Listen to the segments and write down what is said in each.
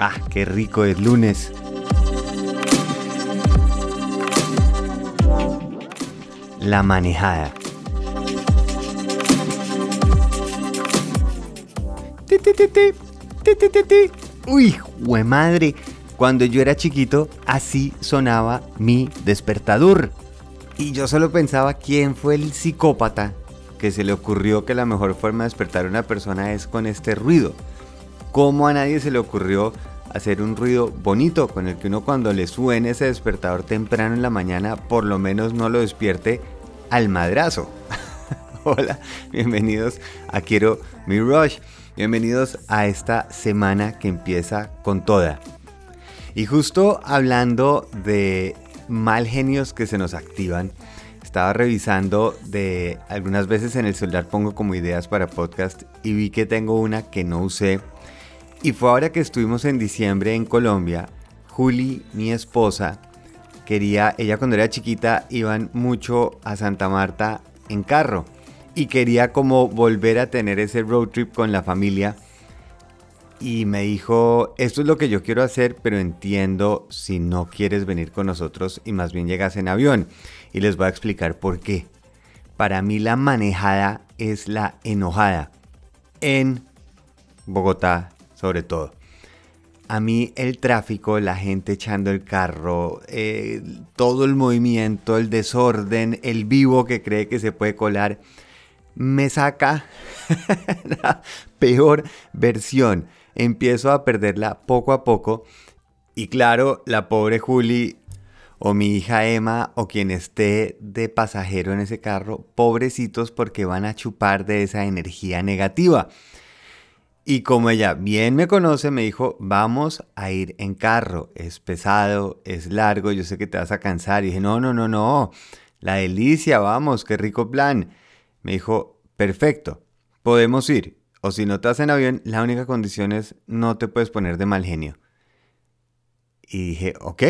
Ah, qué rico es lunes. La manejada. Uy, jue madre. Cuando yo era chiquito, así sonaba mi despertador. Y yo solo pensaba quién fue el psicópata que se le ocurrió que la mejor forma de despertar a una persona es con este ruido. ¿Cómo a nadie se le ocurrió hacer un ruido bonito con el que uno cuando le suene ese despertador temprano en la mañana por lo menos no lo despierte al madrazo? Hola, bienvenidos a Quiero Mi Rush. Bienvenidos a esta semana que empieza con toda. Y justo hablando de mal genios que se nos activan, estaba revisando de algunas veces en el celular pongo como ideas para podcast y vi que tengo una que no usé y fue ahora que estuvimos en diciembre en Colombia, Juli, mi esposa, quería, ella cuando era chiquita iban mucho a Santa Marta en carro y quería como volver a tener ese road trip con la familia. Y me dijo, esto es lo que yo quiero hacer, pero entiendo si no quieres venir con nosotros y más bien llegas en avión. Y les voy a explicar por qué. Para mí la manejada es la enojada. En Bogotá, sobre todo. A mí el tráfico, la gente echando el carro, eh, todo el movimiento, el desorden, el vivo que cree que se puede colar, me saca la peor versión. Empiezo a perderla poco a poco. Y claro, la pobre Juli o mi hija Emma o quien esté de pasajero en ese carro, pobrecitos porque van a chupar de esa energía negativa. Y como ella bien me conoce, me dijo, vamos a ir en carro. Es pesado, es largo, yo sé que te vas a cansar. Y dije, no, no, no, no. La delicia, vamos, qué rico plan. Me dijo, perfecto, podemos ir. O si no estás en avión, la única condición es no te puedes poner de mal genio. Y dije, ok,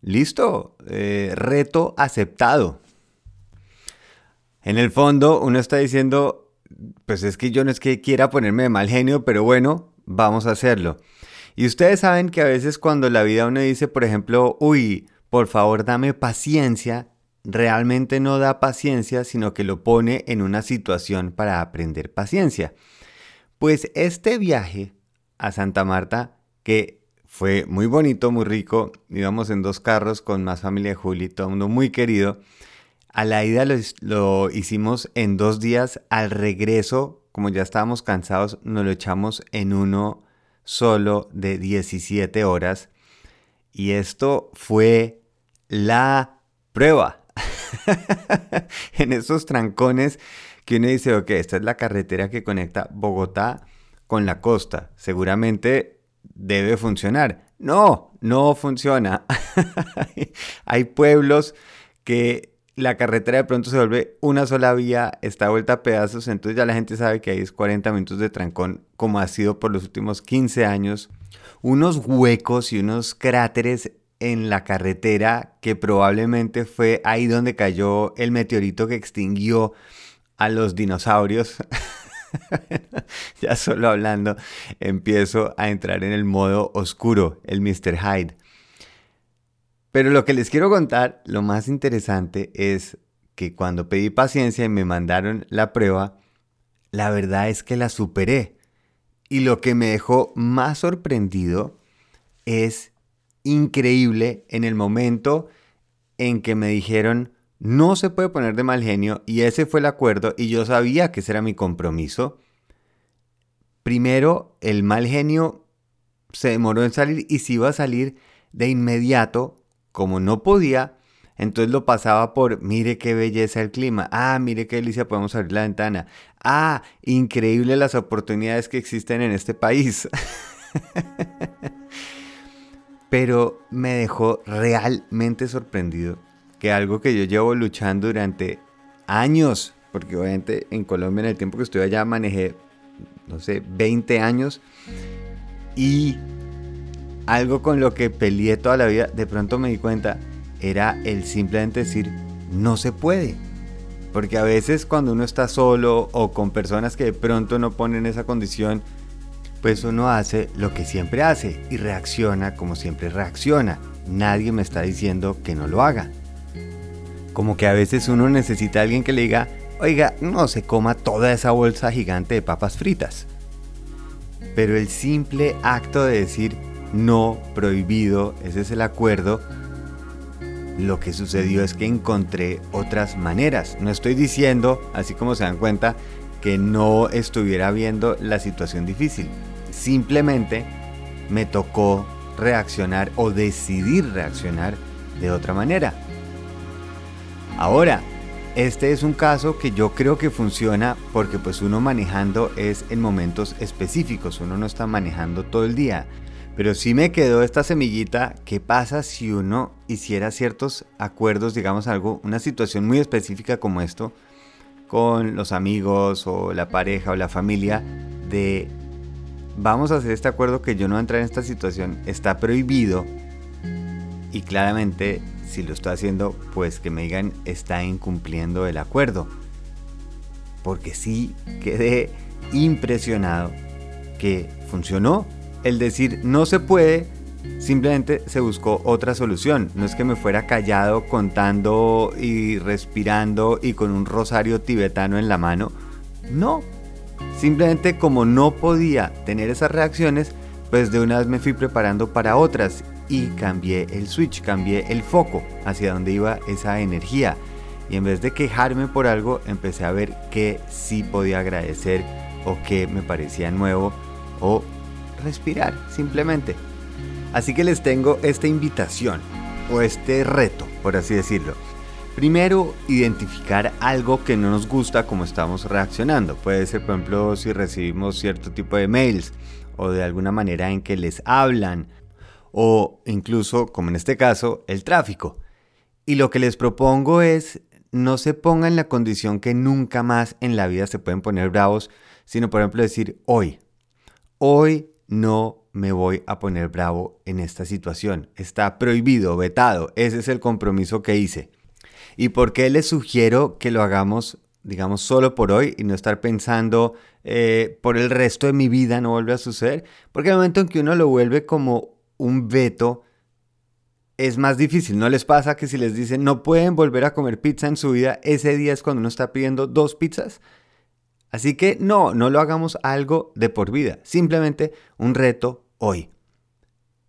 listo, eh, reto aceptado. En el fondo, uno está diciendo, pues es que yo no es que quiera ponerme de mal genio, pero bueno, vamos a hacerlo. Y ustedes saben que a veces cuando la vida uno dice, por ejemplo, uy, por favor dame paciencia, realmente no da paciencia, sino que lo pone en una situación para aprender paciencia. Pues este viaje a Santa Marta, que fue muy bonito, muy rico, íbamos en dos carros con más familia de Juli, todo mundo muy querido, a la ida lo, hicimos en dos días. Al regreso, como ya estábamos cansados, nos lo echamos en uno solo de 17 horas. Y esto fue la prueba. en esos trancones que uno dice, ok, esta es la carretera que conecta Bogotá con la costa. Seguramente debe funcionar. No, no funciona. Hay pueblos que la carretera de pronto se vuelve una sola vía, está vuelta a pedazos, entonces ya la gente sabe que ahí es 40 minutos de trancón, como ha sido por los últimos 15 años. Unos huecos y unos cráteres en la carretera que probablemente fue ahí donde cayó el meteorito que extinguió a los dinosaurios. ya solo hablando, empiezo a entrar en el modo oscuro, el Mr. Hyde. Pero lo que les quiero contar, lo más interesante es que cuando pedí paciencia y me mandaron la prueba, la verdad es que la superé. Y lo que me dejó más sorprendido es increíble en el momento en que me dijeron no se puede poner de mal genio y ese fue el acuerdo y yo sabía que ese era mi compromiso. Primero, el mal genio se demoró en salir y si iba a salir de inmediato como no podía, entonces lo pasaba por, mire qué belleza el clima, ah, mire qué delicia, podemos abrir la ventana, ah, increíble las oportunidades que existen en este país. Pero me dejó realmente sorprendido que algo que yo llevo luchando durante años, porque obviamente en Colombia en el tiempo que estuve allá manejé, no sé, 20 años, y algo con lo que peleé toda la vida, de pronto me di cuenta, era el simplemente decir, no se puede. Porque a veces cuando uno está solo o con personas que de pronto no ponen esa condición, pues uno hace lo que siempre hace y reacciona como siempre reacciona. Nadie me está diciendo que no lo haga. Como que a veces uno necesita a alguien que le diga, oiga, no se coma toda esa bolsa gigante de papas fritas. Pero el simple acto de decir no prohibido, ese es el acuerdo, lo que sucedió es que encontré otras maneras. No estoy diciendo, así como se dan cuenta, que no estuviera viendo la situación difícil. Simplemente me tocó reaccionar o decidir reaccionar de otra manera. Ahora, este es un caso que yo creo que funciona porque pues uno manejando es en momentos específicos, uno no está manejando todo el día. Pero sí me quedó esta semillita, ¿qué pasa si uno hiciera ciertos acuerdos, digamos algo, una situación muy específica como esto, con los amigos o la pareja o la familia, de vamos a hacer este acuerdo que yo no entrar en esta situación, está prohibido y claramente si lo estoy haciendo, pues que me digan está incumpliendo el acuerdo. Porque sí quedé impresionado que funcionó. El decir no se puede, simplemente se buscó otra solución. No es que me fuera callado contando y respirando y con un rosario tibetano en la mano. No, Simplemente como no podía tener esas reacciones, pues de una vez me fui preparando para otras y cambié el switch, cambié el foco hacia donde iba esa energía. Y en vez de quejarme por algo, empecé a ver qué sí podía agradecer o qué me parecía nuevo o respirar simplemente. Así que les tengo esta invitación o este reto, por así decirlo. Primero, identificar algo que no nos gusta como estamos reaccionando. Puede ser, por ejemplo, si recibimos cierto tipo de mails o de alguna manera en que les hablan o incluso, como en este caso, el tráfico. Y lo que les propongo es no se pongan en la condición que nunca más en la vida se pueden poner bravos, sino por ejemplo decir hoy, hoy no me voy a poner bravo en esta situación. Está prohibido, vetado. Ese es el compromiso que hice. ¿Y por qué les sugiero que lo hagamos, digamos, solo por hoy y no estar pensando eh, por el resto de mi vida no vuelve a suceder? Porque el momento en que uno lo vuelve como un veto, es más difícil. ¿No les pasa que si les dicen no pueden volver a comer pizza en su vida, ese día es cuando uno está pidiendo dos pizzas? Así que no, no lo hagamos algo de por vida, simplemente un reto hoy.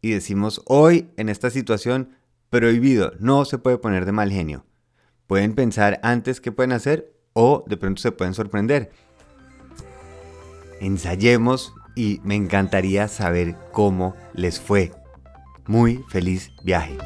Y decimos hoy en esta situación prohibido, no se puede poner de mal genio pueden pensar antes qué pueden hacer o de pronto se pueden sorprender. Ensayemos y me encantaría saber cómo les fue. Muy feliz viaje.